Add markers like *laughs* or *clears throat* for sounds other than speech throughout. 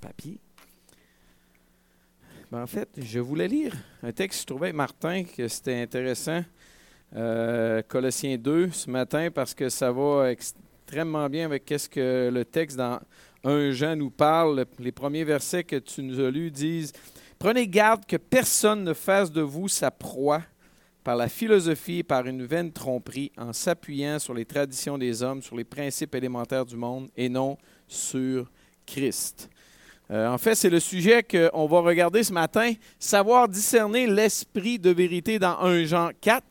papier. Ben, en fait, je voulais lire un texte, je trouvais, Martin, que c'était intéressant. Euh, Colossiens 2 ce matin, parce que ça va extrêmement bien avec ce que le texte dans 1 Jean nous parle. Les premiers versets que tu nous as lus disent Prenez garde que personne ne fasse de vous sa proie par la philosophie et par une vaine tromperie, en s'appuyant sur les traditions des hommes, sur les principes élémentaires du monde, et non sur Christ. Euh, en fait, c'est le sujet qu'on va regarder ce matin, savoir discerner l'esprit de vérité dans 1 Jean 4.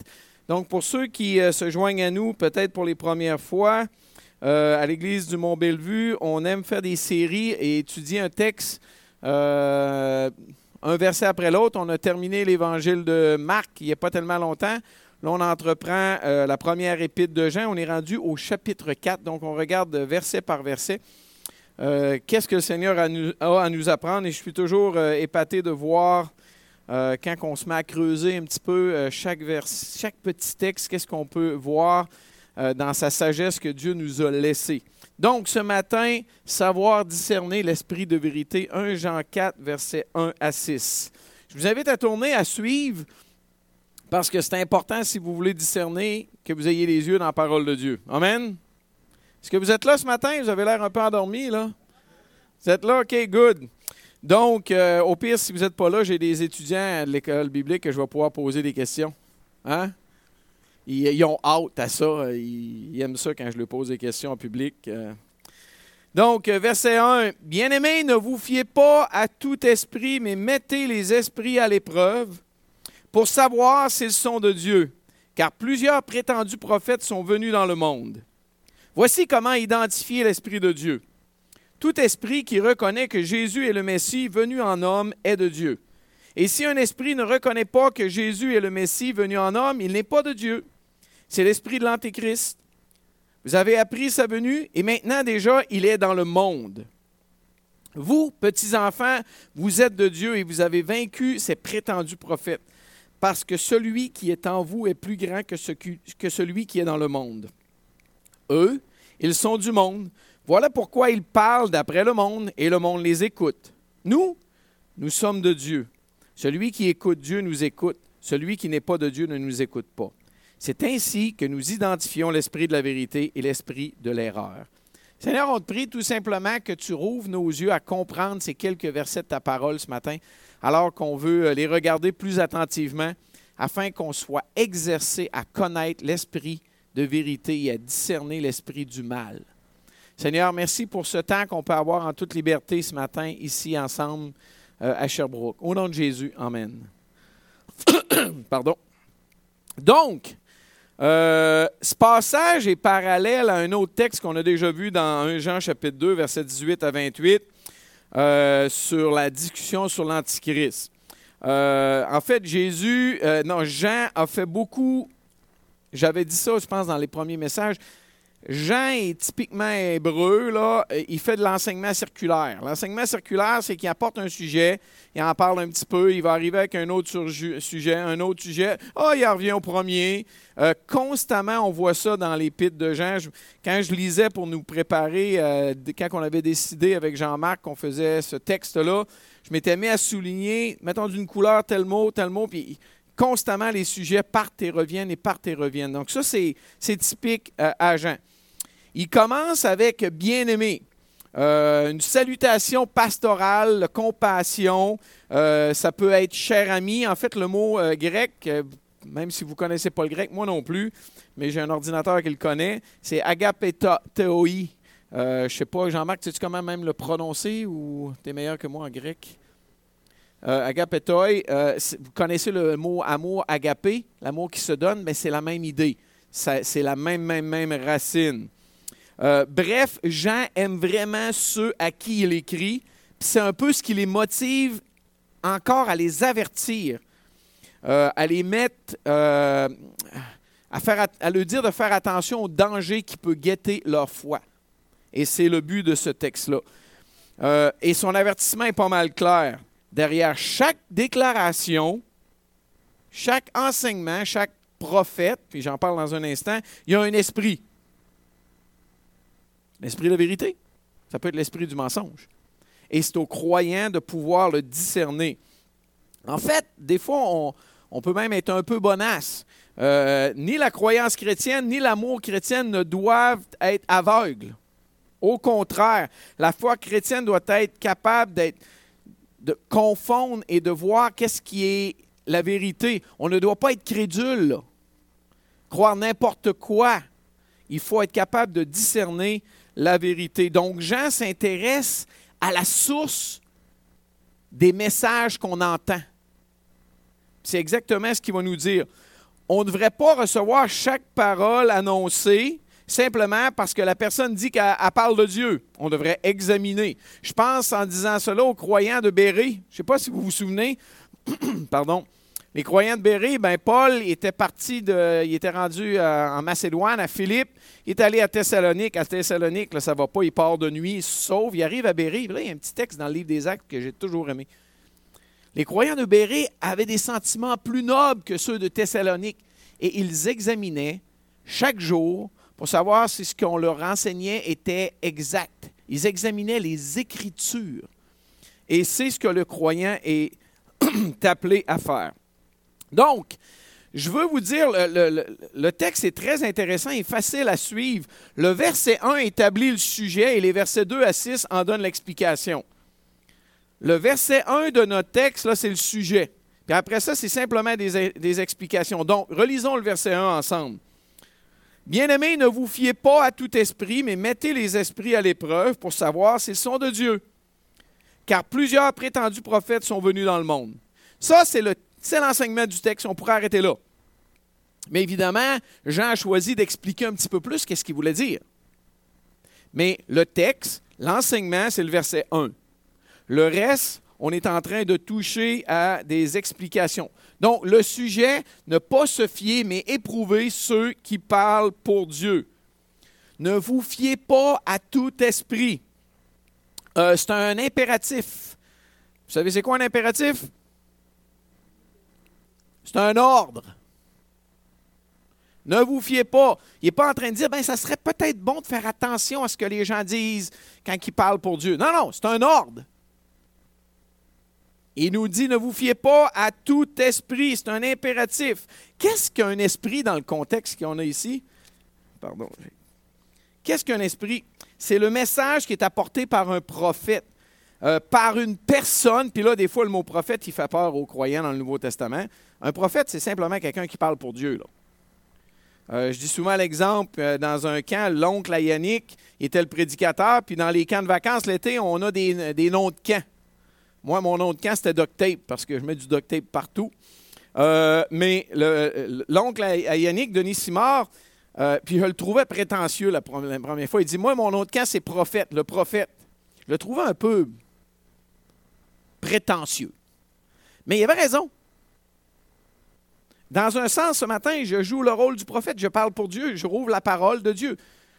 Donc, pour ceux qui euh, se joignent à nous, peut-être pour les premières fois, euh, à l'Église du Mont-Bellevue, on aime faire des séries et étudier un texte un verset après l'autre. On a terminé l'évangile de Marc il n'y a pas tellement longtemps. Là, on entreprend la première épître de Jean. On est rendu au chapitre 4, donc on regarde verset par verset. Euh, qu'est-ce que le Seigneur a, à nous apprendre? Et je suis toujours euh, épaté de voir quand on se met à creuser un petit peu chaque, chaque petit texte, qu'est-ce qu'on peut voir dans sa sagesse que Dieu nous a laissée. Donc, ce matin, savoir discerner l'esprit de vérité, 1 Jean 4, versets 1 à 6. Je vous invite à tourner, à suivre, parce que c'est important si vous voulez discerner que vous ayez les yeux dans la parole de Dieu. Amen? Est-ce que vous êtes là ce matin? Vous avez l'air un peu endormi, là? Vous êtes là? OK, good. Donc, euh, au pire, si vous n'êtes pas là, j'ai des étudiants de l'école biblique que je vais pouvoir poser des questions. Hein? Ils, ont hâte à ça. Ils, aiment ça quand je leur pose des questions en public. Euh. Donc, euh, verset 1. Bien-aimés, ne vous fiez pas à tout esprit, mais mettez les esprits à l'épreuve pour savoir s'ils sont de Dieu, car plusieurs prétendus prophètes sont venus dans le monde. Voici comment identifier l'Esprit de Dieu. Tout esprit qui reconnaît que Jésus est le Messie venu en homme est de Dieu. Et si un esprit ne reconnaît pas que Jésus est le Messie venu en homme, il n'est pas de Dieu c'est l'esprit de l'Antéchrist. Vous avez appris sa venue et maintenant déjà, il est dans le monde. Vous, petits-enfants, vous êtes de Dieu et vous avez vaincu ces prétendus prophètes, parce que celui qui est en vous est plus grand que, que celui qui est dans le monde. Eux, ils sont du monde. Voilà pourquoi ils parlent d'après le monde et le monde les écoute. Nous, nous sommes de Dieu. Celui qui écoute Dieu nous écoute. Celui qui n'est pas de Dieu ne nous écoute pas. C'est ainsi que nous identifions l'esprit de la vérité et l'esprit de l'erreur. Seigneur, on te prie tout simplement que tu rouvres nos yeux à comprendre ces quelques versets de ta parole ce matin, alors qu'on veut euh, les regarder plus attentivement, afin qu'on soit exercé à connaître l'esprit de vérité et à discerner l'esprit du mal. Seigneur, merci pour ce temps qu'on peut avoir en toute liberté ce matin ici ensemble euh, à Sherbrooke. Au nom de Jésus, Amen. *coughs* Pardon. Donc, euh, ce passage est parallèle à un autre texte qu'on a déjà vu dans 1 Jean chapitre 2, versets 18 à 28, euh, sur la discussion sur l'Antichrist. En fait, Jésus, non, Jean a fait beaucoup, j'avais dit ça, je pense, dans les premiers messages, Jean est typiquement hébreu, là, il fait de l'enseignement circulaire. L'enseignement circulaire, c'est qu'il apporte un sujet, il en parle un petit peu, il va arriver avec un autre sujet, un autre sujet, ah, oh, il revient au premier. Euh, constamment, on voit ça dans les l'épître de Jean. quand je lisais pour nous préparer, euh, quand on avait décidé avec Jean-Marc qu'on faisait ce texte-là, je m'étais mis à souligner, mettons d'une couleur tel mot, tel mot, puis constamment les sujets partent et reviennent et partent et reviennent. Donc ça, c'est typique euh, à Jean. Il commence avec bien-aimé. Euh, une salutation pastorale, compassion, euh, ça peut être cher ami. En fait, le mot euh, grec, même si vous ne connaissez pas le grec, moi non plus, mais j'ai un ordinateur qui le connaît, c'est agapetoi. je ne sais pas, Jean-Marc, sais-tu comment même le prononcer ou tu es meilleur que moi en grec? Agapetoi, vous connaissez le mot amour, agapé, l'amour qui se donne, mais c'est la même idée. C'est la même, même, même racine. Euh, bref, Jean aime vraiment ceux à qui il écrit. C'est un peu ce qui les motive encore à les avertir, euh, à les mettre, euh, à, faire, à leur dire de faire attention au danger qui peut guetter leur foi. Et c'est le but de ce texte-là. et son avertissement est pas mal clair. Derrière chaque déclaration, chaque enseignement, chaque prophète, puis j'en parle dans un instant, il y a un esprit. L'esprit de la vérité. Ça peut être l'esprit du mensonge. et c'est aux croyants de pouvoir le discerner. En fait, des fois, on, peut même être un peu bonasse. Euh, ni la croyance chrétienne, ni l'amour chrétien ne doivent être aveugles. Au contraire, la foi chrétienne doit être capable de confondre et de voir qu'est-ce qui est la vérité. On ne doit pas être crédule, croire n'importe quoi. Il faut être capable de discerner la vérité. Donc Jean s'intéresse à la source des messages qu'on entend. C'est exactement ce qu'il va nous dire. On ne devrait pas recevoir chaque parole annoncée simplement parce que la personne dit qu'elle parle de Dieu. On devrait examiner. Je pense en disant cela aux croyants de Béret. Je ne sais pas si vous vous souvenez. *clears throat* Pardon. Les croyants de Béret, ben Paul était parti il était rendu euh, en Macédoine, à Philippe. Il est allé à Thessalonique. À Thessalonique, là, ça va pas, il part de nuit, il se sauve, il arrive à Béret. Il y a un petit texte dans le livre des Actes que j'ai toujours aimé. Les croyants de Béret avaient des sentiments plus nobles que ceux de Thessalonique et ils examinaient chaque jour pour savoir si ce qu'on leur enseignait était exact. Ils examinaient les Écritures. Et c'est ce que le croyant est *clears throat* appelé à faire. Donc, je veux vous dire, le, texte est très intéressant et facile à suivre. Le verset 1 établit le sujet et les versets 2 à 6 en donnent l'explication. Le verset 1 de notre texte, là, c'est le sujet. Puis après ça, c'est simplement des, des, explications. Donc, relisons le verset 1 ensemble. Bien-aimés, ne vous fiez pas à tout esprit, mais mettez les esprits à l'épreuve pour savoir s'ils sont de Dieu. Car plusieurs prétendus prophètes sont venus dans le monde. Ça, c'est le c'est l'enseignement du texte. On pourrait arrêter là. Mais évidemment, Jean a choisi d'expliquer un petit peu plus qu'est-ce qu'il voulait dire. Mais le texte, l'enseignement, c'est le verset 1. Le reste, on est en train de toucher à des explications. Donc, le sujet, ne pas se fier, mais éprouver ceux qui parlent pour Dieu. Ne vous fiez pas à tout esprit. Euh, c'est un impératif. Vous savez, c'est quoi un impératif? C'est un ordre. Ne vous fiez pas. Il n'est pas en train de dire, ben, ça serait peut-être bon de faire attention à ce que les gens disent quand ils parlent pour Dieu. Non, non, c'est un ordre. Il nous dit, ne vous fiez pas à tout esprit. C'est un impératif. Qu'est-ce qu'un esprit dans le contexte qu'on a ici? Pardon. Qu'est-ce qu'un esprit? C'est le message qui est apporté par un prophète. Euh, par une personne, puis là, des fois, le mot prophète, il fait peur aux croyants dans le Nouveau Testament. Un prophète, c'est simplement quelqu'un qui parle pour Dieu. Euh, je dis souvent l'exemple, euh, dans un camp, l'oncle Yannick était le prédicateur, puis dans les camps de vacances l'été, on a des, noms de camps. Moi, mon nom de camp, c'était duct tape, parce que je mets du duct partout. mais l'oncle Yannick, Denis Simard, puis je le trouvais prétentieux la première fois. Il dit Moi, mon nom de camp, c'est prophète, le prophète. Je le trouvais un peu prétentieux. Mais il avait raison. Dans un sens, ce matin, je joue le rôle du prophète. Je parle pour Dieu. Je rouvre la parole de Dieu.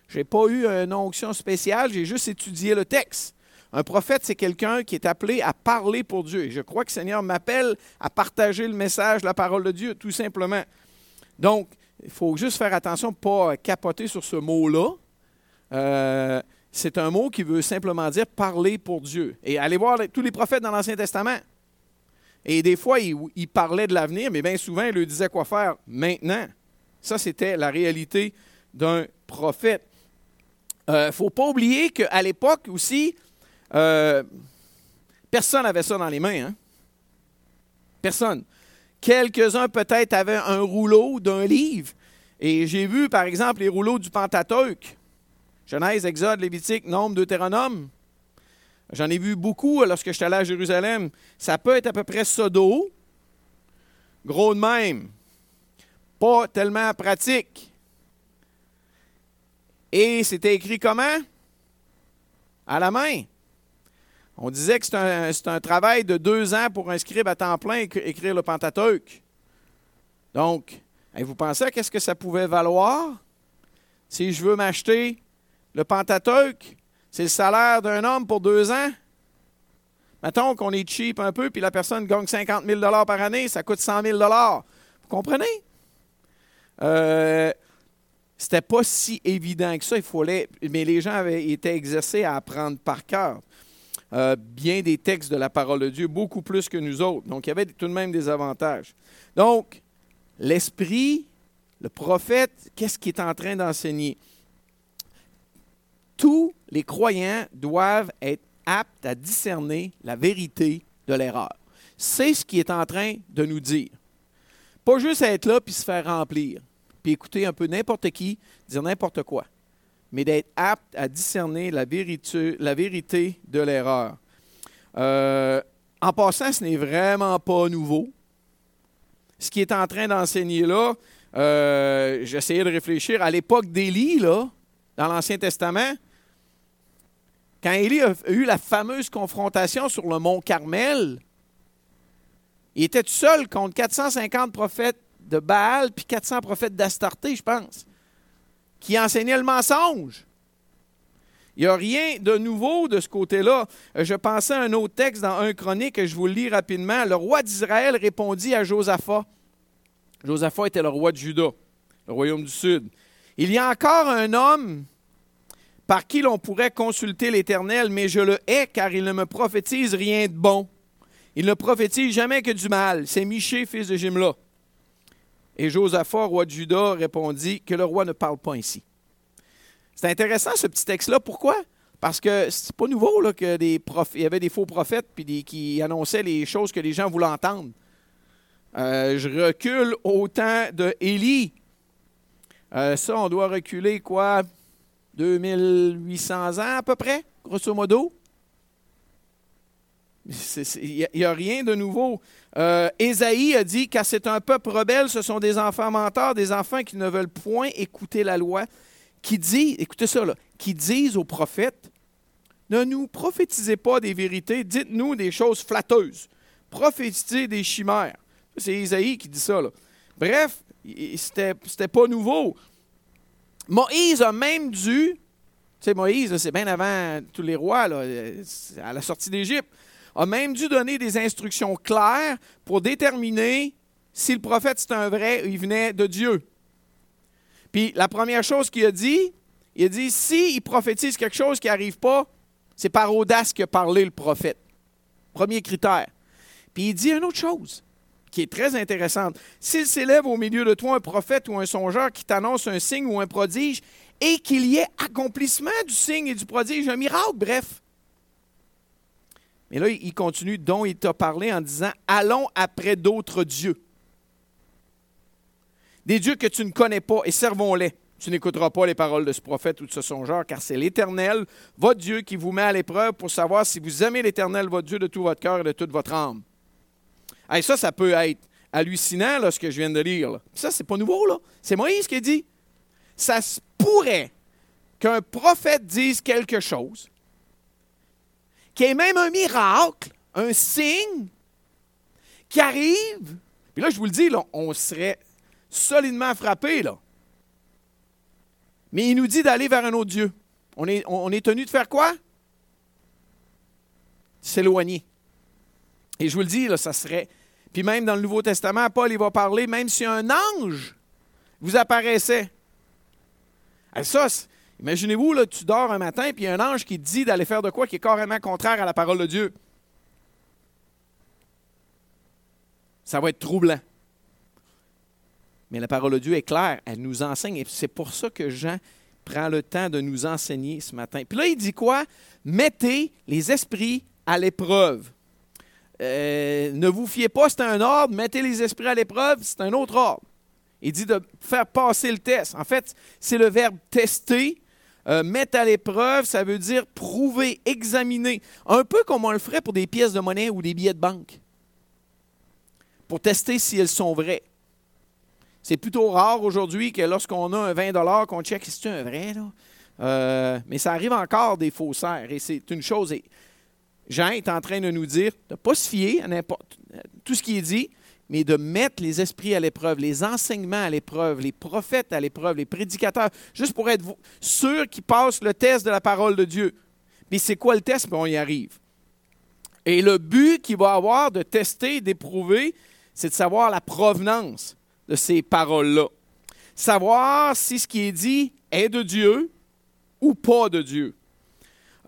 Je n'ai pas eu une onction spéciale. J'ai juste étudié le texte. Un prophète, c'est quelqu'un qui est appelé à parler pour Dieu. Et je crois que le Seigneur m'appelle à partager le message, la parole de Dieu, tout simplement. Donc, il faut juste faire attention de pas capoter sur ce mot-là. Euh, c'est un mot qui veut simplement dire parler pour Dieu. Et allez voir tous les prophètes dans l'Ancien Testament. Et des fois, ils, parlaient de l'avenir, mais bien souvent, ils leur disaient quoi faire maintenant. Ça, c'était la réalité d'un prophète. Il euh, ne faut pas oublier qu'à l'époque aussi, euh, personne n'avait ça dans les mains. Hein? Personne. Quelques-uns peut-être avaient un rouleau d'un livre. Et j'ai vu, par exemple, les rouleaux du Pentateuque. Genèse, Exode, Lévitique, Nombre, Deutéronome. J'en ai vu beaucoup lorsque je suis allé à Jérusalem. Ça peut être à peu près ça d'eau. Gros de même. Pas tellement pratique. Et c'était écrit comment? À la main. On disait que c'est un, travail de deux ans pour un scribe à temps plein écrire le Pentateuque. Donc, vous pensez à qu'est-ce que ça pouvait valoir? Si je veux m'acheter le Pentateuque, c'est le salaire d'un homme pour deux ans. Mettons qu'on est cheap un peu, puis la personne gagne 50 000 par année, ça coûte 100 000 Vous comprenez? Euh, c'était pas si évident que ça. Il fallait, mais les gens avaient été exercés à apprendre par cœur. Euh, bien des textes de la parole de Dieu, beaucoup plus que nous autres. Donc, il y avait tout de même des avantages. Donc, l'Esprit, le prophète, qu'est-ce qu'il est en train d'enseigner? Tous les croyants doivent être aptes à discerner la vérité de l'erreur. C'est ce qu'il est en train de nous dire. Pas juste être là puis se faire remplir, puis écouter un peu n'importe qui, dire n'importe quoi mais d'être apte à discerner la vérité, de l'erreur. Euh, en passant, ce n'est vraiment pas nouveau. Ce qui est en train d'enseigner là, euh, j'essayais de réfléchir à l'époque d'Élie, là, dans l'Ancien Testament, quand Élie a eu la fameuse confrontation sur le mont Carmel, il était tout seul contre 450 prophètes de Baal puis 400 prophètes d'Astarté, je pense qui enseignait le mensonge. Il n'y a rien de nouveau de ce côté-là. Euh, je pensais à un autre texte dans un chronique que je vous lis rapidement. Le roi d'Israël répondit à Josaphat. Josaphat était le roi de Juda, le royaume du Sud. Il y a encore un homme par qui l'on pourrait consulter l'Éternel, mais je le hais car il ne me prophétise rien de bon. Il ne prophétise jamais que du mal. C'est Miché, fils de Jimla. Et Josaphat, roi de Juda, répondit que le roi ne parle pas ainsi. C'est intéressant ce petit texte-là. Pourquoi? Parce que c'est pas nouveau là, y avait des faux prophètes puis qui annonçaient les choses que les gens voulaient entendre. Euh, je recule au temps de Élie. Euh, ça, on doit reculer quoi? 2800 ans à peu près, grosso modo? Il n'y a, rien de nouveau. Euh, Ésaïe a dit Car c'est un peuple rebelle, ce sont des enfants menteurs, des enfants qui ne veulent point écouter la loi, qui dit, écoutez ça, qui disent aux prophètes Ne nous prophétisez pas des vérités, dites-nous des choses flatteuses, prophétisez des chimères. C'est Ésaïe qui dit ça. Là. Bref, c'était pas nouveau. Moïse a même dû, tu sais, Moïse, c'est bien avant tous les rois, à la sortie d'Égypte a même dû donner des instructions claires pour déterminer si le prophète c'est un vrai, il venait de Dieu. Puis la première chose qu'il a dit, il a dit si il prophétise quelque chose qui n'arrive pas, c'est par audace que parlé le prophète. Premier critère. Puis il dit une autre chose qui est très intéressante. S'il s'élève au milieu de toi un prophète ou un songeur qui t'annonce un signe ou un prodige, et qu'il y ait accomplissement du signe et du prodige, un miracle, bref, mais là, il continue, dont il t'a parlé en disant, allons après d'autres dieux. Des dieux que tu ne connais pas et servons-les. Tu n'écouteras pas les paroles de ce prophète ou de ce songeur, car c'est l'Éternel, votre Dieu, qui vous met à l'épreuve pour savoir si vous aimez l'Éternel, votre Dieu, de tout votre cœur et de toute votre âme. Et ça, ça peut être hallucinant, là, ce que je viens de lire. Ça, c'est pas nouveau, là. C'est Moïse qui dit. Ça se pourrait qu'un prophète dise quelque chose, qu'il y ait même un miracle, un signe qui arrive. Puis là, je vous le dis, là, on serait solidement frappé. Là. Mais il nous dit d'aller vers un autre Dieu. On est, tenu de faire quoi? S'éloigner. Et je vous le dis, là, ça serait. Puis même dans le Nouveau Testament, Paul il va parler, même si un ange vous apparaissait. Et ça, Imaginez-vous, là, tu dors un matin, puis un ange qui te dit d'aller faire de quoi qui est carrément contraire à la parole de Dieu. Ça va être troublant. Mais la parole de Dieu est claire, elle nous enseigne, et c'est pour ça que Jean prend le temps de nous enseigner ce matin. Puis là, il dit quoi? Mettez les esprits à l'épreuve. Euh, ne vous fiez pas, c'est un ordre, mettez les esprits à l'épreuve, c'est un autre ordre. Il dit de faire passer le test. En fait, c'est le verbe tester euh, mettre à l'épreuve, ça veut dire prouver, examiner. Un peu comme on le ferait pour des pièces de monnaie ou des billets de banque. Pour tester si elles sont vraies. C'est plutôt rare aujourd'hui que lorsqu'on a un 20 qu'on check si c'est un vrai. Là? Euh, mais ça arrive encore des faussaires. Et c'est une chose. Jean est en train de nous dire de ne pas se fier à n'importe tout ce qui est dit, mais de mettre les esprits à l'épreuve, les enseignements à l'épreuve, les prophètes à l'épreuve, les prédicateurs, juste pour être sûr qu'ils passent le test de la parole de Dieu. Mais c'est quoi le test? on y arrive. Et le but qu'il va avoir de tester, d'éprouver, c'est de savoir la provenance de ces paroles-là. Savoir si ce qui est dit est de Dieu ou pas de Dieu.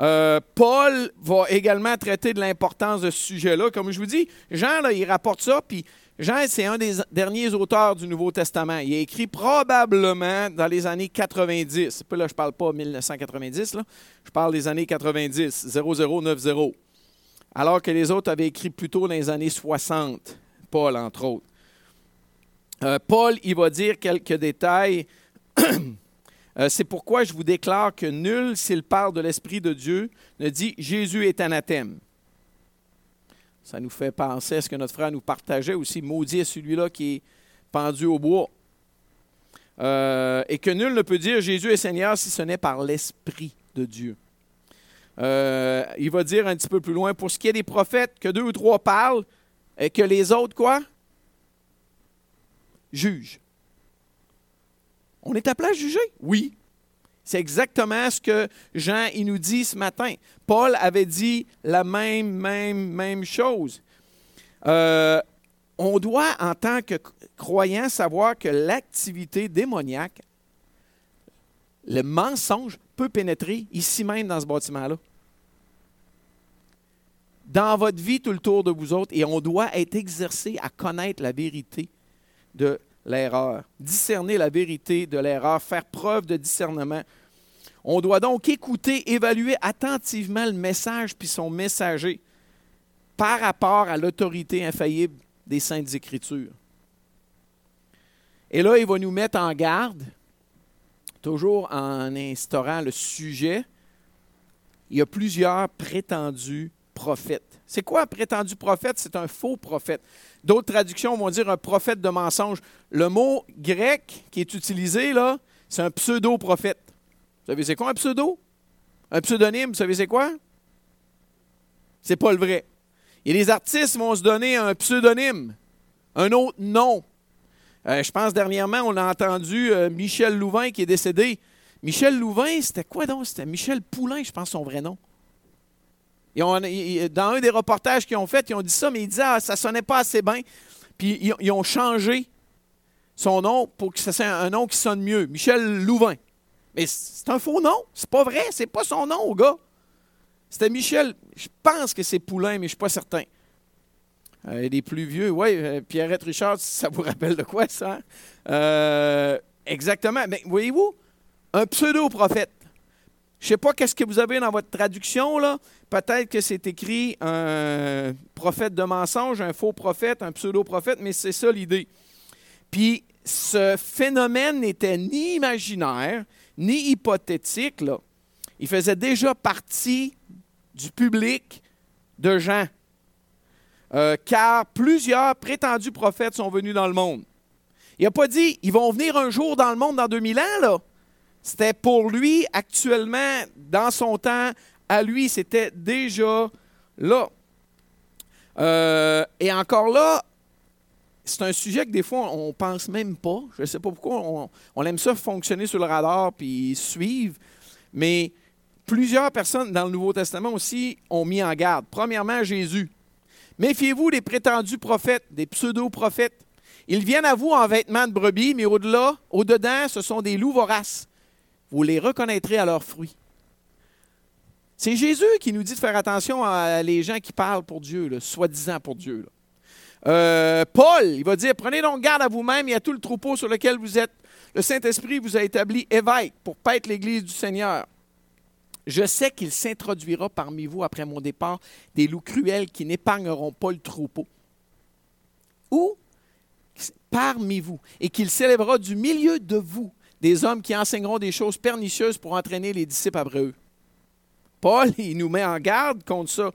Euh, Paul va également traiter de l'importance de ce sujet-là. Comme je vous dis, Jean, là, il rapporte ça, puis Jean, c'est un des derniers auteurs du Nouveau Testament. Il a écrit probablement dans les années 90. Là, je ne parle pas 1990, là. je parle des années 90, 0090. Alors que les autres avaient écrit plutôt dans les années 60, Paul, entre autres. Euh, Paul, il va dire quelques détails. *clears throat* Euh, c'est pourquoi je vous déclare que nul, s'il parle de l'Esprit de Dieu, ne dit Jésus est anathème. Ça nous fait penser à ce que notre frère nous partageait aussi. Maudit est celui-là qui est pendu au bois. Euh, et que nul ne peut dire Jésus est Seigneur si ce n'est par l'Esprit de Dieu. il va dire un petit peu plus loin, pour ce qui est des prophètes, que deux ou trois parlent, et que les autres, quoi? juge. On est appelé à juger? Oui. C'est exactement ce que Jean il nous dit ce matin. Paul avait dit la même, même, même chose. Euh, on doit, en tant que croyant, savoir que l'activité démoniaque, le mensonge, peut pénétrer ici même dans ce bâtiment-là. Dans votre vie, tout le tour de vous autres, et on doit être exercé à connaître la vérité de l'erreur, discerner la vérité de l'erreur, faire preuve de discernement. On doit donc écouter, évaluer attentivement le message puis son messager par rapport à l'autorité infaillible des Saintes Écritures. Et là, il va nous mettre en garde, toujours en instaurant le sujet. Il y a plusieurs prétendus prophètes. C'est quoi un prétendu prophète? C'est un faux prophète. D'autres traductions vont dire un prophète de mensonge. Le mot grec qui est utilisé là, c'est un pseudo-prophète. Vous savez c'est quoi un pseudo? Un pseudonyme, vous savez c'est quoi? C'est pas le vrai. Et les artistes vont se donner un pseudonyme, un autre nom. Euh, je pense dernièrement, on a entendu euh, Michel Louvain qui est décédé. Michel Louvain, c'était quoi donc? C'était Michel Poulain, je pense son vrai nom dans un des reportages qu'ils ont fait, ils ont dit ça, mais ils disaient ah, ça sonnait pas assez bien. Puis ils, ont changé son nom pour que ce soit un nom qui sonne mieux. Michel Louvain. Mais c'est un faux nom. C'est pas vrai. C'est pas son nom, gars. C'était Michel. Je pense que c'est Poulain, mais je suis pas certain. Euh, des plus vieux, oui. Euh, Pierrette Richard, ça vous rappelle de quoi, ça? Euh, exactement. Mais voyez-vous, un pseudo-prophète. Je ne sais pas qu'est-ce que vous avez dans votre traduction, là. Peut-être que c'est écrit un prophète de mensonge, un faux prophète, un pseudo-prophète, mais c'est ça l'idée. Puis ce phénomène n'était ni imaginaire, ni hypothétique. Il faisait déjà partie du public de Jean. Euh, car plusieurs prétendus prophètes sont venus dans le monde. Il n'a pas dit, ils vont venir un jour dans le monde dans 2000 ans, là. C'était pour lui, actuellement, dans son temps, à lui, c'était déjà là. Euh, et encore là, c'est un sujet que des fois, on ne pense même pas. Je ne sais pas pourquoi on, aime ça fonctionner sur le radar puis suivre. Mais plusieurs personnes dans le Nouveau Testament aussi ont mis en garde. Premièrement, Jésus. Méfiez-vous des prétendus prophètes, des pseudo-prophètes. Ils viennent à vous en vêtements de brebis, mais au-delà, au-dedans, ce sont des loups voraces. Vous les reconnaîtrez à leurs fruits. C'est Jésus qui nous dit de faire attention à les gens qui parlent pour Dieu, soi-disant pour Dieu. Euh, Paul, il va dire, prenez donc garde à vous-même et à tout le troupeau sur lequel vous êtes. Le Saint-Esprit vous a établi évêque pour paître l'Église du Seigneur. Je sais qu'il s'introduira parmi vous après mon départ des loups cruels qui n'épargneront pas le troupeau. Ou parmi vous, et qu'il s'élèvera du milieu de vous des hommes qui enseigneront des choses pernicieuses pour entraîner les disciples après eux. Paul, *laughs* il nous met en garde contre ça.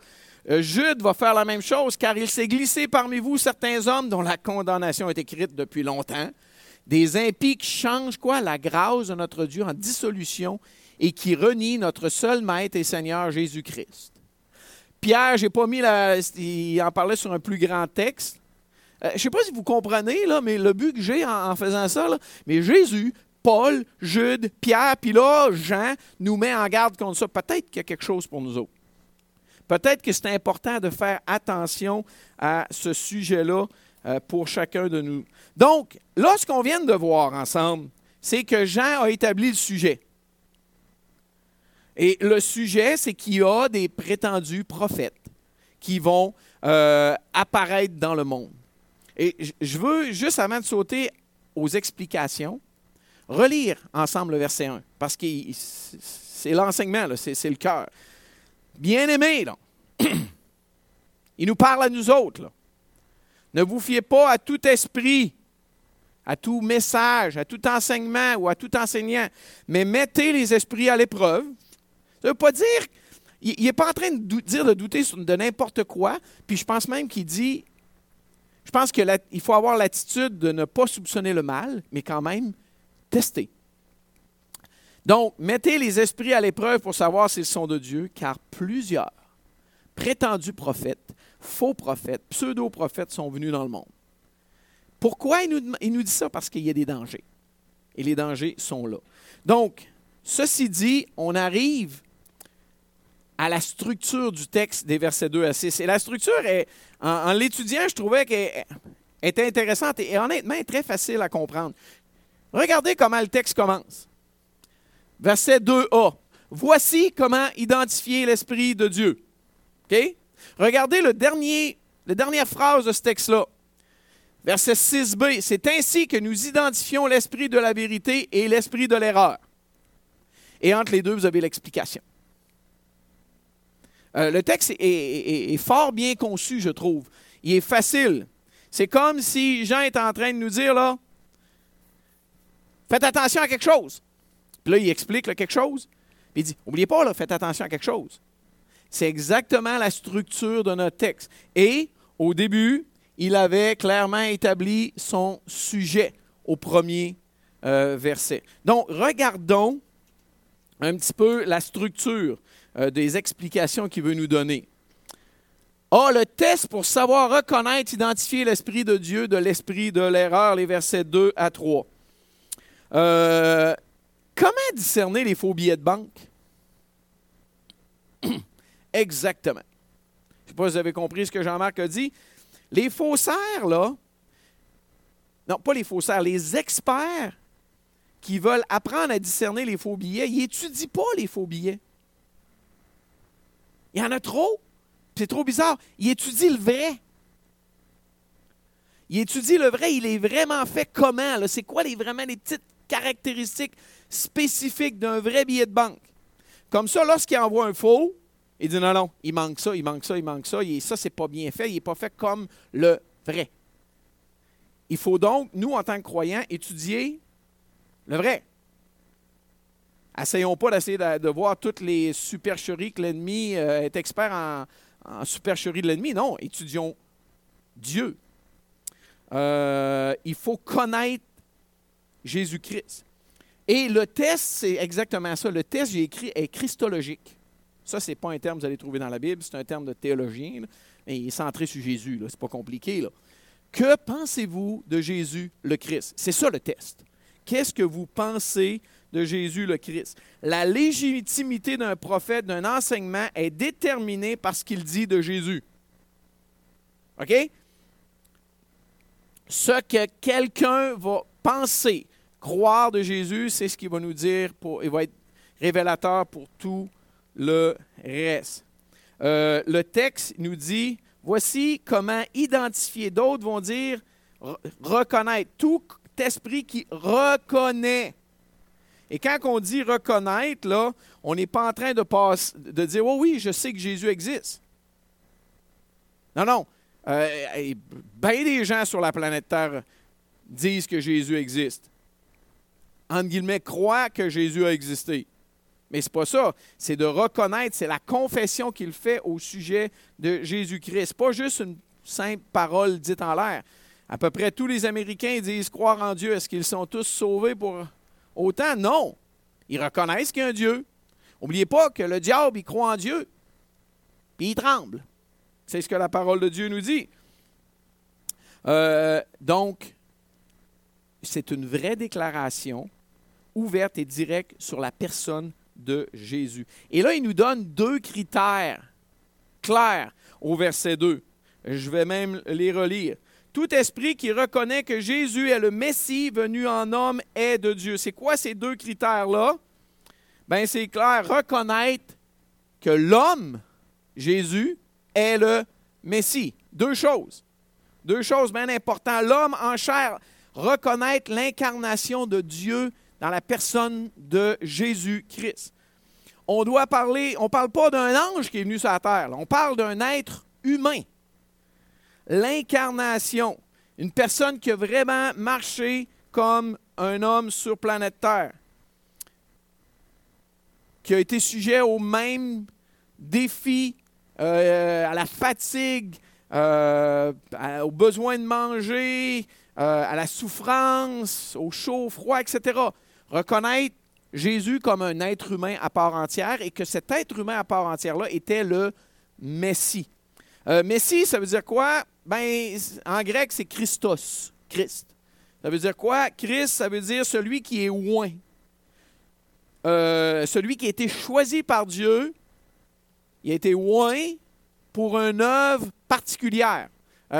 Euh, Jude va faire la même chose, car il s'est glissé parmi vous certains hommes dont la condamnation est écrite depuis longtemps, des impies qui changent quoi la grâce de notre Dieu en dissolution et qui renient notre seul Maître et Seigneur Jésus-Christ. Pierre, j'ai pas mis la, il en parlait sur un plus grand texte. Euh, je ne sais pas si vous comprenez, là, mais le but que j'ai en, faisant ça, mais Jésus Paul, Jude, Pierre, puis là, Jean nous met en garde contre ça. Peut-être qu'il y a quelque chose pour nous autres. Peut-être que c'est important de faire attention à ce sujet-là euh, pour chacun de nous. Donc, là, ce qu'on vient de voir ensemble, c'est que Jean a établi le sujet. Et le sujet, c'est qu'il y a des prétendus prophètes qui vont euh, apparaître dans le monde. Et je veux, juste avant de sauter aux explications, relire ensemble le verset 1, parce que c'est l'enseignement, c'est le cœur. Bien-aimés, *clears throat* il nous parle à nous autres. Ne vous fiez pas à tout esprit, à tout message, à tout enseignement ou à tout enseignant, mais mettez les esprits à l'épreuve. Ça ne veut pas dire, il n'est pas en train de dire de douter de n'importe quoi, puis je pense même qu'il dit, je pense qu'il faut avoir l'attitude de ne pas soupçonner le mal, mais quand même tester. Donc, mettez les esprits à l'épreuve pour savoir s'ils sont de Dieu, car plusieurs prétendus prophètes, faux prophètes, pseudo-prophètes sont venus dans le monde. Pourquoi il nous, il nous dit ça? Parce qu'il y a des dangers. Et les dangers sont là. Donc, ceci dit, on arrive à la structure du texte des versets 2 à 6. Et la structure, est, en, l'étudiant, je trouvais qu'elle était intéressante et, honnêtement très facile à comprendre. Regardez comment le texte commence. Verset 2a. Voici comment identifier l'Esprit de Dieu. OK? Regardez le dernier, la dernière phrase de ce texte-là. Verset 6b, c'est ainsi que nous identifions l'esprit de la vérité et l'esprit de l'erreur. Et entre les deux, vous avez l'explication. Euh, le texte est, fort bien conçu, je trouve. Il est facile. C'est comme si Jean est en train de nous dire, là, faites attention à quelque chose. Puis là, il explique quelque chose. Puis il dit, n'oubliez pas, là, faites attention à quelque chose. C'est exactement la structure de notre texte. Et au début, il avait clairement établi son sujet au premier euh, verset. Donc, regardons un petit peu la structure euh, des explications qu'il veut nous donner. Ah, le test pour savoir reconnaître, identifier l'Esprit de Dieu de l'Esprit de l'erreur, les versets 2 à 3. Euh, comment discerner les faux billets de banque? *clears throat* Exactement. Je ne sais pas si vous avez compris ce que Jean-Marc a dit. Les faussaires, là, non, pas les faussaires, les experts qui veulent apprendre à discerner les faux billets, ils n'étudient pas les faux billets. Il y en a trop. C'est trop bizarre. Ils étudient le vrai. Ils étudient le vrai. Il est vraiment fait comment? C'est quoi les, vraiment les petites caractéristiques spécifiques d'un vrai billet de banque? Comme ça, lorsqu'il envoie un faux, il dit non, non, il manque ça, il manque ça, il manque ça, et ça, c'est pas bien fait, il n'est pas fait comme le vrai. Il faut donc, nous, en tant que croyants, étudier le vrai. Essayons pas d'essayer de, voir toutes les supercheries que l'ennemi euh, est expert en, en supercherie de l'ennemi. Non, étudions Dieu. Euh, il faut connaître Jésus-Christ. Et le test, c'est exactement ça. Le test, j'ai écrit, est christologique. Ça, ce n'est pas un terme que vous allez trouver dans la Bible, c'est un terme de théologien, mais il est centré sur Jésus, ce n'est pas compliqué. Là. Que pensez-vous de Jésus le Christ? C'est ça le test. Qu'est-ce que vous pensez de Jésus le Christ? La légitimité d'un prophète, d'un enseignement est déterminée par ce qu'il dit de Jésus. OK? Ce que quelqu'un va penser, croire de Jésus, c'est ce qu'il va nous dire, pour, il va être révélateur pour tout le reste. Euh, le texte nous dit, voici comment identifier. D'autres vont dire reconnaître. Tout esprit qui reconnaît. Et quand on dit reconnaître, là, on n'est pas en train de, dire, oh oui, je sais que Jésus existe. Non, non. Euh, bien des gens sur la planète Terre disent que Jésus existe. En guillemets, croient que Jésus a existé. Mais ce n'est pas ça. C'est de reconnaître, c'est la confession qu'il fait au sujet de Jésus-Christ. Pas juste une simple parole dite en l'air. À peu près tous les Américains disent croire en Dieu. Est-ce qu'ils sont tous sauvés pour autant? Non. Ils reconnaissent qu'il y a un Dieu. N'oubliez pas que le diable, il croit en Dieu. Puis il tremble. C'est ce que la parole de Dieu nous dit. Euh, donc, c'est une vraie déclaration ouverte et directe sur la personne de Jésus. Et là, il nous donne deux critères clairs au verset 2. Je vais même les relire. Tout esprit qui reconnaît que Jésus est le Messie venu en homme est de Dieu. C'est quoi ces deux critères-là? Ben c'est clair, reconnaître que l'homme, Jésus, est le Messie. Deux choses. Deux choses bien importantes. L'homme en chair, reconnaître l'incarnation de Dieu dans la personne de Jésus-Christ. On doit parler, on ne parle pas d'un ange qui est venu sur la terre, on parle d'un être humain. L'incarnation, une personne qui a vraiment marché comme un homme sur planète Terre, qui a été sujet aux mêmes défis, euh, à la fatigue, euh, au besoin de manger, euh, à la souffrance, au chaud, au froid, etc. Reconnaître Jésus comme un être humain à part entière et que cet être humain à part entière-là était le Messie. Euh, Messie, ça veut dire quoi? Ben, en grec, c'est Christos, Christ. Ça veut dire quoi? Christ, ça veut dire celui qui est oint. Euh, celui qui a été choisi par Dieu, il a été oint pour une œuvre particulière.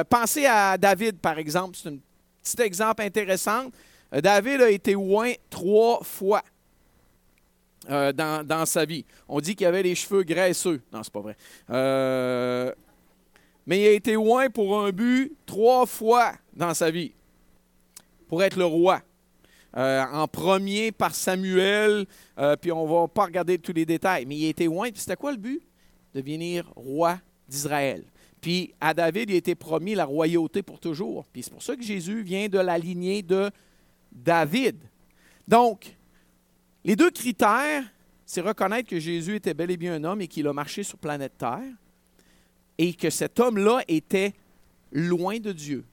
pensez à David, par exemple. C'est un petit exemple intéressant. Euh, David a été oint trois fois euh, dans, sa vie. On dit qu'il avait les cheveux graisseux. Non, c'est pas vrai. Euh, mais il a été oint pour un but trois fois dans sa vie, pour être le roi. en premier par Samuel, puis on va pas regarder tous les détails, mais il a été oint. C'était quoi le but? Devenir roi d'Israël. Puis à David, il a été promis la royauté pour toujours. Puis c'est pour ça que Jésus vient de la lignée de David. Donc, les deux critères, c'est reconnaître que Jésus était bel et bien un homme et qu'il a marché sur planète Terre et que cet homme-là était loin de Dieu.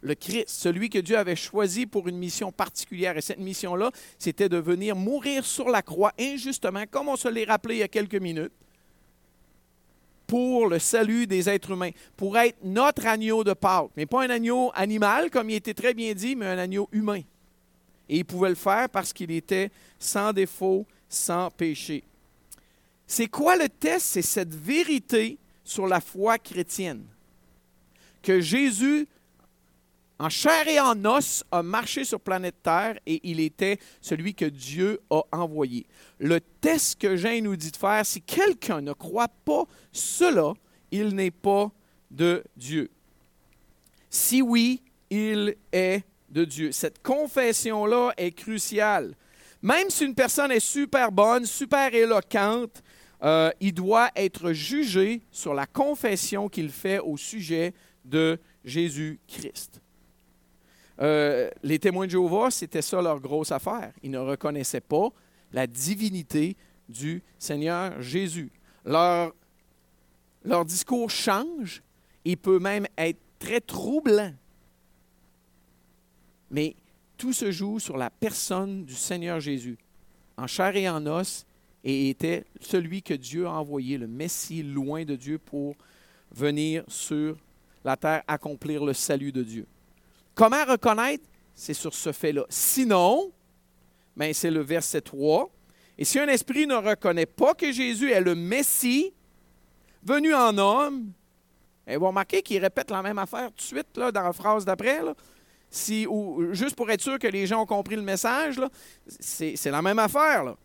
Le Christ, celui que Dieu avait choisi pour une mission particulière. Et cette mission-là, c'était de venir mourir sur la croix injustement, comme on se l'est rappelé il y a quelques minutes, pour le salut des êtres humains, pour être notre agneau de Pâques, mais pas un agneau animal, comme il était très bien dit, mais un agneau humain. Et il pouvait le faire parce qu'il était sans défaut, sans péché. C'est quoi le test? C'est cette vérité sur la foi chrétienne. Que Jésus en chair et en os, a marché sur planète Terre et il était celui que Dieu a envoyé. Le test que Jean nous dit de faire, si quelqu'un ne croit pas cela, il n'est pas de Dieu. Si oui, il est Cette confession-là est cruciale. Même si une personne est super bonne, super éloquente, euh, il doit être jugé sur la confession qu'il fait au sujet de Jésus-Christ. Euh, les témoins de Jéhovah, c'était ça leur grosse affaire. Ils ne reconnaissaient pas la divinité du Seigneur Jésus. Leur, leur discours change, il peut même être très troublant. Mais tout se joue sur la personne du Seigneur Jésus, en chair et en os, et était celui que Dieu a envoyé, le Messie loin de Dieu, pour venir sur la terre accomplir le salut de Dieu. Comment reconnaître? C'est sur ce fait-là. Sinon, ben, c'est le verset 3. Et si un esprit ne reconnaît pas que Jésus est le Messie, venu en homme, et eh, vous remarquez qu'il répète la même affaire tout de suite là, dans la phrase d'après. Si, ou, juste pour être sûr que les gens ont compris le message, c'est, la même affaire. Là.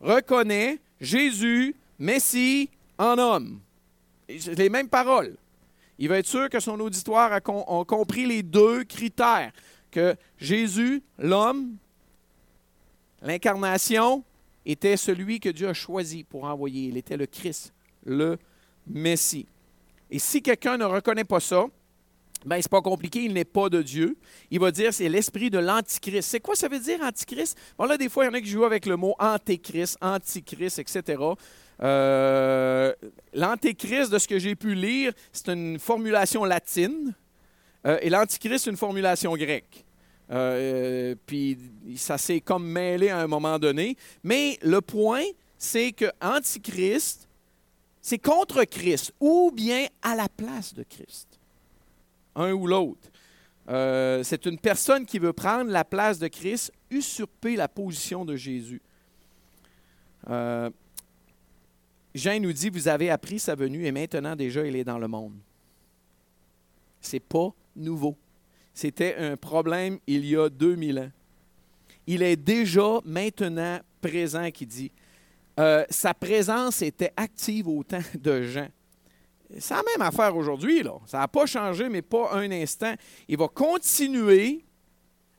Reconnaît Jésus, Messie, en homme. Les mêmes paroles il va être sûr que son auditoire a, compris les deux critères, que Jésus, l'homme, l'incarnation, était celui que Dieu a choisi pour envoyer. Il était le Christ, le Messie. Et si quelqu'un ne reconnaît pas ça, ben, c'est pas compliqué, il n'est pas de Dieu. Il va dire c'est l'esprit de l'antichrist. C'est quoi ça veut dire antichrist? Bon, là, des fois, il y en a qui jouent avec le mot antéchrist, antichrist, etc. Euh, l'antéchrist, de ce que j'ai pu lire, c'est une formulation latine. Euh, et l'antichrist, c'est une formulation grecque. Euh, puis ça s'est comme mêlé à un moment donné. Mais le point, c'est que antichrist, c'est contre Christ ou bien à la place de Christ un ou l'autre. Euh, c'est une personne qui veut prendre la place de Christ, usurper la position de Jésus. Euh, Jean nous dit, vous avez appris sa venue et maintenant déjà il est dans le monde. C'est pas nouveau. C'était un problème il y a 2000 ans. Il est déjà maintenant présent qui dit, euh, sa présence était active au temps de Jean. C'est la même affaire aujourd'hui. Là. Ça n'a pas changé, mais pas un instant. Il va continuer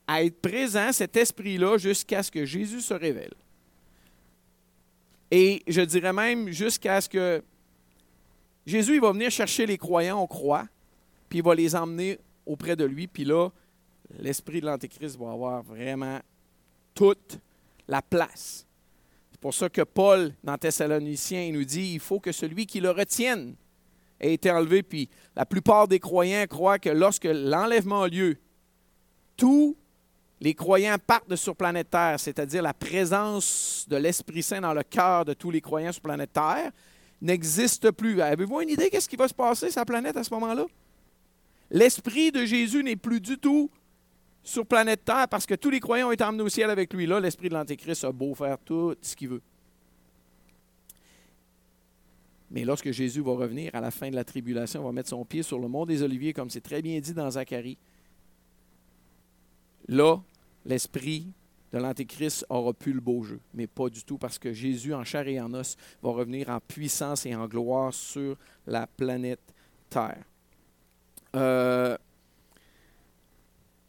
à être présent, cet esprit-là, jusqu'à ce que Jésus se révèle. Et je dirais même jusqu'à ce que Jésus il va venir chercher les croyants, on croit, puis il va les emmener auprès de lui, puis là, l'esprit de l'Antéchrist va avoir vraiment toute la place. C'est pour ça que Paul, dans Thessaloniciens, il nous dit il faut que celui qui le retienne ait été enlevé. Puis la plupart des croyants croient que lorsque l'enlèvement a lieu, tous les croyants partent de sur planète Terre, c'est-à-dire la présence de l'Esprit Saint dans le cœur de tous les croyants sur planète Terre, n'existe plus. Avez-vous une idée qu'est-ce qui va se passer sur la planète à ce moment-là? L'Esprit de Jésus n'est plus du tout sur planète Terre parce que tous les croyants ont été emmenés au ciel avec lui. Là, l'esprit de l'Antéchrist a beau faire tout ce qu'il veut. Mais lorsque Jésus va revenir à la fin de la tribulation, va mettre son pied sur le mont des Oliviers, comme c'est très bien dit dans Zacharie. Là, l'esprit de l'Antéchrist aura pu le beau jeu, mais pas du tout, parce que Jésus, en chair et en os, va revenir en puissance et en gloire sur la planète Terre. Euh,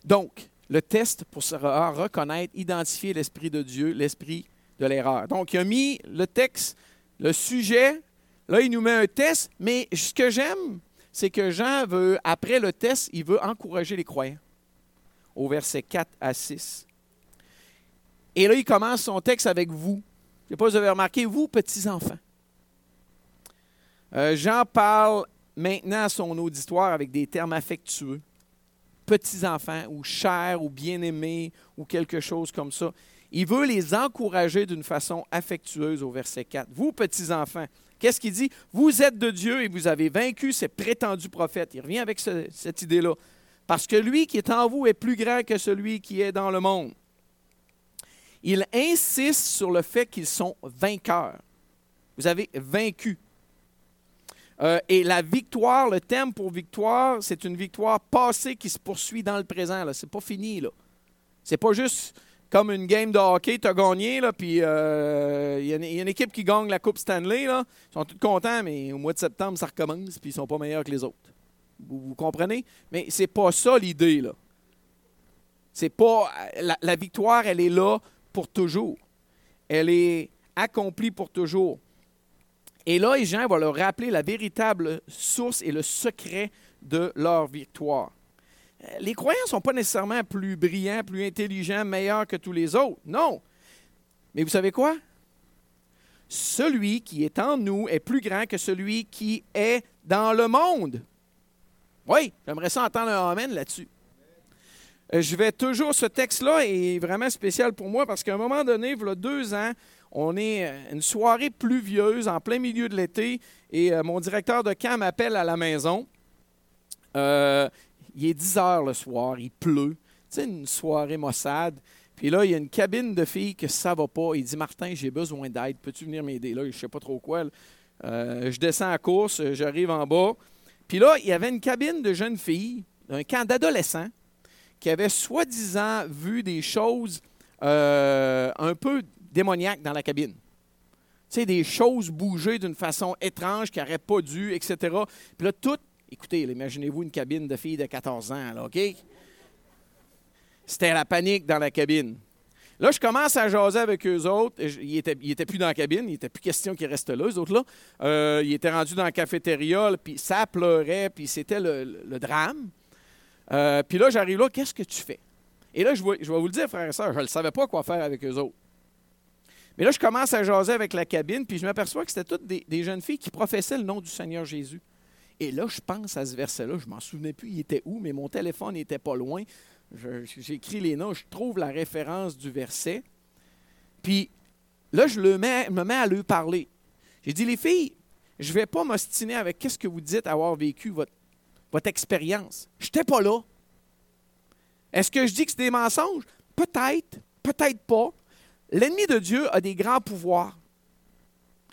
donc, le test pour se reconnaître, identifier l'Esprit de Dieu, l'Esprit de l'erreur. Donc, il a mis le texte, le sujet, là, il nous met un test, mais ce que j'aime, c'est que Jean veut, après le test, il veut encourager les croyants. Au verset 4 à 6. Et là, il commence son texte avec vous. Je ne sais pas si vous avez remarqué, vous, petits-enfants. Euh, Jean parle maintenant à son auditoire avec des termes affectueux petits-enfants ou chers ou bien-aimés ou quelque chose comme ça. Il veut les encourager d'une façon affectueuse au verset 4. Vous, petits-enfants, qu'est-ce qu'il dit? Vous êtes de Dieu et vous avez vaincu ces prétendus prophètes. Il revient avec cette idée-là. Parce que lui qui est en vous est plus grand que celui qui est dans le monde. Il insiste sur le fait qu'ils sont vainqueurs. Vous avez vaincu. Euh, et la victoire, le thème pour victoire, c'est une victoire passée qui se poursuit dans le présent. Ce n'est pas fini. Ce n'est pas juste comme une game de hockey, tu as gagné, puis euh, il y, a une équipe qui gagne la Coupe Stanley. Là. Ils sont tous contents, mais au mois de septembre, ça recommence, puis ils sont pas meilleurs que les autres. Vous, comprenez? Mais c'est pas ça l'idée. C'est pas. La, victoire, elle est là pour toujours. Elle est accomplie pour toujours. Et là, Jean va leur rappeler la véritable source et le secret de leur victoire. Euh, les croyants ne sont pas nécessairement plus brillants, plus intelligents, meilleurs que tous les autres. Non. Mais vous savez quoi? Celui qui est en nous est plus grand que celui qui est dans le monde. Oui, j'aimerais ça entendre un Amen là-dessus. Euh, je vais toujours, ce texte-là est vraiment spécial pour moi parce qu'à un moment donné, il y a deux ans, on est euh, une soirée pluvieuse en plein milieu de l'été et mon directeur de camp m'appelle à la maison. Euh, il est 10 heures le soir, il pleut. C'est une soirée maussade. Puis là, il y a une cabine de filles que ça va pas. Il dit Martin, j'ai besoin d'aide. Peux-tu venir m'aider là? Je sais pas trop quoi. je descends à course, j'arrive en bas. Puis là, il y avait une cabine de jeunes filles, un camp d'adolescents, qui avaient soi-disant vu des choses un peu démoniaque dans la cabine. Tu sais, des choses bouger d'une façon étrange qui n'auraient pas dû, etc. Puis là, tout, écoutez, imaginez-vous une cabine de filles de 14 ans, là, OK? C'était la panique dans la cabine. Là, je commence à jaser avec eux autres. Ils n'étaient était plus dans la cabine, il n'était plus question qu'ils restent là, eux autres-là. Euh, ils étaient rendus dans la cafétéria, puis ça pleurait, puis c'était le, drame. Euh, puis là, j'arrive là, qu'est-ce que tu fais? Et là, je vais, vous le dire, frères et sœurs, je ne savais pas quoi faire avec eux autres. Mais là, je commence à jaser avec la cabine, puis je m'aperçois que c'était toutes des, jeunes filles qui professaient le nom du Seigneur Jésus. Et là, je pense à ce verset-là. Je m'en souvenais plus, il était où, mais mon téléphone n'était pas loin. J'écris les noms, je trouve la référence du verset. Puis là, je le mets, me mets à lui parler. J'ai dit, les filles, je ne vais pas m'ostiner avec qu'est-ce que vous dites avoir vécu votre, votre expérience. Je n'étais pas là. Est-ce que je dis que c'est des mensonges? Peut-être, peut-être pas. L'ennemi de Dieu a des grands pouvoirs.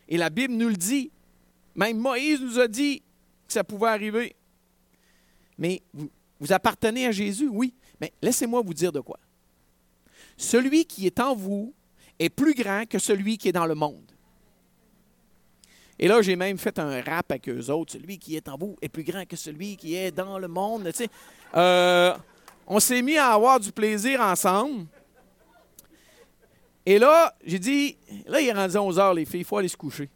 Et la Bible nous le dit. Même Moïse nous a dit que ça pouvait arriver. Mais vous, appartenez à Jésus, oui. Mais laissez-moi vous dire de quoi. Celui qui est en vous est plus grand que celui qui est dans le monde. Et là, j'ai même fait un rap avec eux autres. Celui qui est en vous est plus grand que celui qui est dans le monde. Tu sais. Euh, on s'est mis à avoir du plaisir ensemble. Et là, j'ai dit, là, il est rendu 11 heures, les filles, il faut aller se coucher.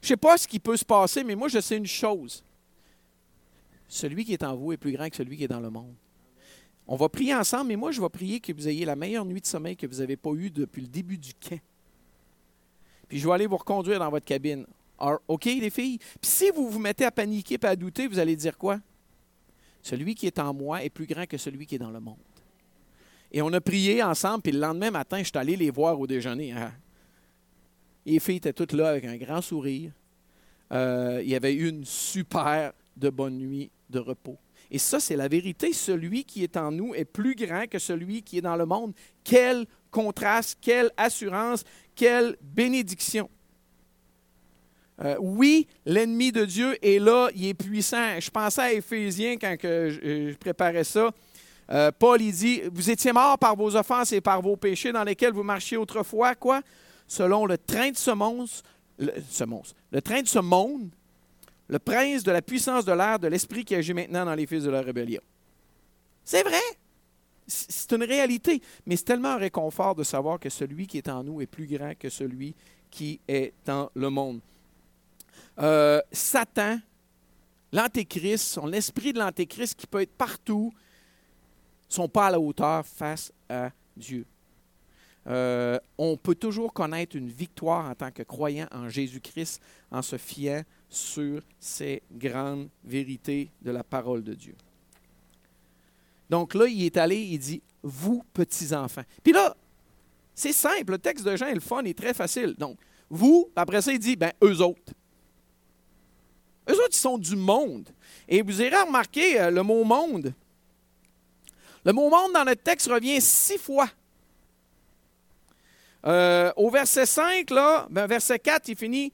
Je ne sais pas ce qui peut se passer, mais moi, je sais une chose. Celui qui est en vous est plus grand que celui qui est dans le monde. On va prier ensemble, mais moi, je vais prier que vous ayez la meilleure nuit de sommeil que vous n'avez pas eue depuis le début du camp. Puis je vais aller vous reconduire dans votre cabine. OK, les filles? Puis si vous vous mettez à paniquer et à douter, vous allez dire quoi? Celui qui est en moi est plus grand que celui qui est dans le monde. Et on a prié ensemble, puis le lendemain matin, je suis allé les voir au déjeuner. Hein. Les filles étaient toutes là avec un grand sourire. Euh, il y avait eu une super de bonne nuit de repos. Et ça, c'est la vérité. Celui qui est en nous est plus grand que celui qui est dans le monde. Quel contraste, quelle assurance, quelle bénédiction. Euh, oui, l'ennemi de Dieu est là, il est puissant. Je pensais à Éphésiens quand que je, préparais ça. Euh, Paul, il dit, vous étiez morts par vos offenses et par vos péchés dans lesquels vous marchiez autrefois, quoi? Selon le train de ce monstre, le, ce monstre, le train de ce monde, le prince de la puissance de l'air, de l'esprit qui agit maintenant dans les fils de la rébellion. C'est vrai. C'est une réalité. Mais c'est tellement un réconfort de savoir que celui qui est en nous est plus grand que celui qui est dans le monde. Euh, Satan, l'Antéchrist, son esprit de l'Antéchrist qui peut être partout, sont pas à la hauteur face à Dieu. Euh, on peut toujours connaître une victoire en tant que croyant en Jésus-Christ en se fiant sur ces grandes vérités de la parole de Dieu. Donc là, il est allé, il dit, vous petits-enfants. Puis là, c'est simple, le texte de Jean est le fun, est très facile. Donc, vous, après ça, il dit, ben, eux autres. Eux autres, ils sont du monde. Et vous irez remarquer euh, le mot monde. Le mot monde dans notre texte revient six fois. Euh, au verset 5, là, ben, verset 4, il finit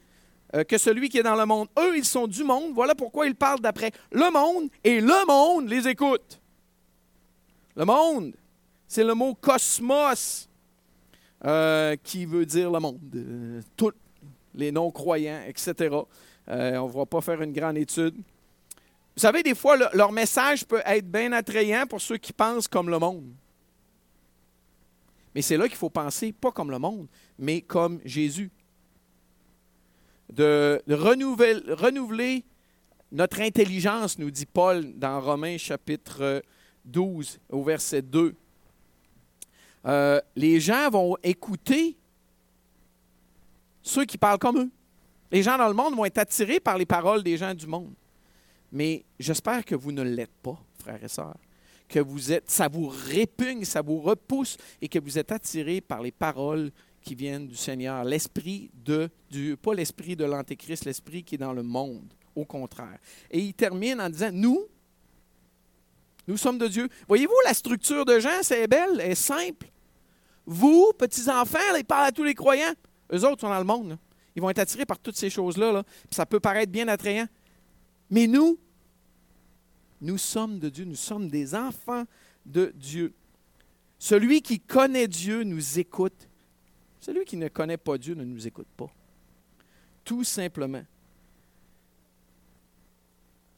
euh, que celui qui est dans le monde. Eux, ils sont du monde. Voilà pourquoi il parle d'après le monde et le monde les écoute. Le monde, c'est le mot cosmos qui veut dire le monde. tous les non-croyants, etc. Euh, on ne va pas faire une grande étude. Vous savez, des fois, leur message peut être bien attrayant pour ceux qui pensent comme le monde. Mais c'est là qu'il faut penser, pas comme le monde, mais comme Jésus. De, renouveler, notre intelligence, nous dit Paul dans Romains chapitre 12, au verset 2. Euh, les gens vont écouter ceux qui parlent comme eux. Les gens dans le monde vont être attirés par les paroles des gens du monde. Mais j'espère que vous ne l'êtes pas, frères et sœurs. Que vous êtes, ça vous répugne, ça vous repousse et que vous êtes attirés par les paroles qui viennent du Seigneur. L'esprit de Dieu, pas l'esprit de l'Antéchrist, l'esprit qui est dans le monde, au contraire. Et il termine en disant Nous, nous sommes de Dieu. Voyez-vous, la structure de Jean, c'est belle, elle est simple. Vous, petits-enfants, ils parlent à tous les croyants. Eux autres sont dans le monde. Ils vont être attirés par toutes ces choses-là. Là. Ça peut paraître bien attrayant. Mais nous, nous sommes de Dieu, nous sommes des enfants de Dieu. Celui qui connaît Dieu nous écoute. Celui qui ne connaît pas Dieu ne nous écoute pas. Tout simplement.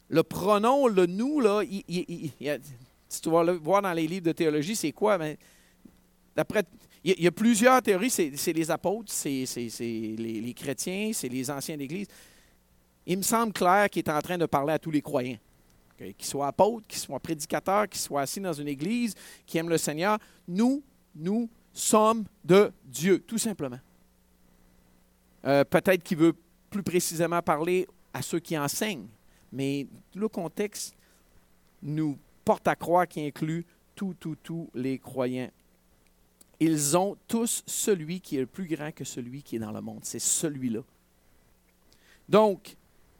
Le pronom, le nous, là, si tu vas le voir dans les livres de théologie, c'est quoi? Ben, d'après il y, a plusieurs théories. C'est les apôtres, c'est les, chrétiens, c'est les anciens d'Église. Il me semble clair qu'il est en train de parler à tous les croyants. Qu'ils soient apôtres, qu'ils soient prédicateurs, qu'ils soient assis dans une église, qui aiment le Seigneur. Nous, nous sommes de Dieu, tout simplement. Euh, peut-être qu'il veut plus précisément parler à ceux qui enseignent, mais le contexte nous porte à croire qu'il inclut tous, tous, tous les croyants ils ont tous celui qui est le plus grand que celui qui est dans le monde. C'est celui-là. Donc,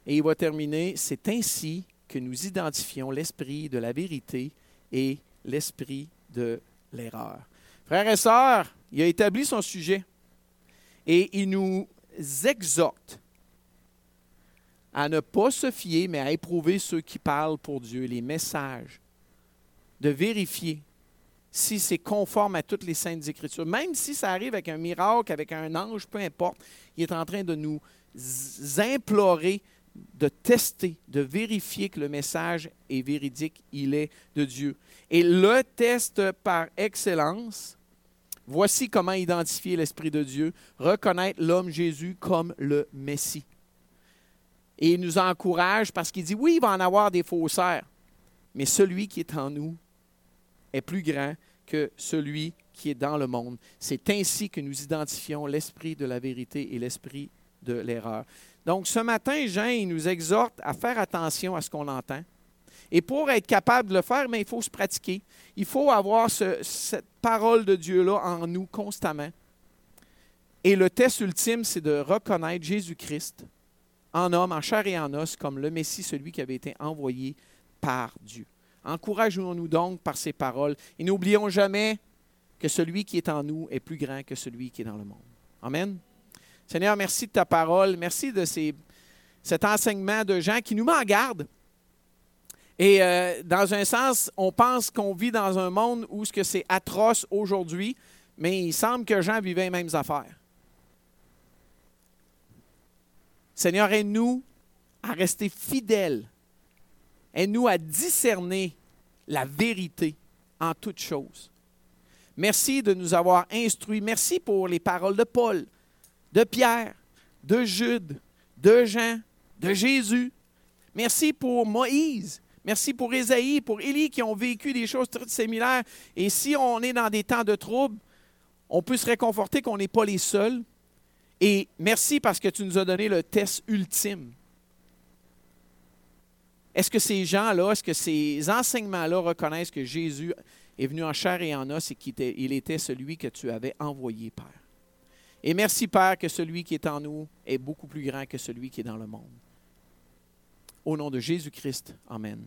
et il va terminer, c'est ainsi que nous identifions l'esprit de la vérité et l'esprit de l'erreur. Frères et sœurs, il a établi son sujet et il nous exhorte à ne pas se fier, mais à éprouver ceux qui parlent pour Dieu, les messages, de vérifier si c'est conforme à toutes les saintes écritures. Même si ça arrive avec un miracle, avec un ange, peu importe, il est en train de nous implorer de tester, de vérifier que le message est véridique, il est de Dieu. Et le test par excellence, voici comment identifier l'Esprit de Dieu, reconnaître l'homme Jésus comme le Messie. Et il nous encourage parce qu'il dit, oui, il va en avoir des faussaires, mais celui qui est en nous est plus grand que celui qui est dans le monde. C'est ainsi que nous identifions l'esprit de la vérité et l'esprit de l'erreur. Donc ce matin, Jean, nous exhorte à faire attention à ce qu'on entend. Et pour être capable de le faire, mais il faut se pratiquer. Il faut avoir cette parole de Dieu-là en nous constamment. Et le test ultime, c'est de reconnaître Jésus-Christ en homme, en chair et en os, comme le Messie, celui qui avait été envoyé par Dieu. Encourageons-nous donc par ces paroles et n'oublions jamais que celui qui est en nous est plus grand que celui qui est dans le monde. Amen. Seigneur, merci de ta parole. Merci de ces, cet enseignement de gens qui nous met en garde. Et euh, dans un sens, on pense qu'on vit dans un monde où ce que c'est atroce aujourd'hui, mais il semble que Jean vivait les mêmes affaires. Seigneur, aide-nous à rester fidèles. Aide-nous à discerner la vérité en toutes choses. Merci de nous avoir instruits. Merci pour les paroles de Paul, de Pierre, de Jude, de Jean, de Jésus. Merci pour Moïse. Merci pour Ésaïe, pour Élie qui ont vécu des choses très similaires. Et si on est dans des temps de trouble, on peut se réconforter qu'on n'est pas les seuls. Et merci parce que tu nous as donné le test ultime. Est-ce que ces gens-là, est-ce que ces enseignements-là reconnaissent que Jésus est venu en chair et en os et qu'il était celui que tu avais envoyé, Père? Et merci, Père, que celui qui est en nous est beaucoup plus grand que celui qui est dans le monde. Au nom de Jésus-Christ, Amen.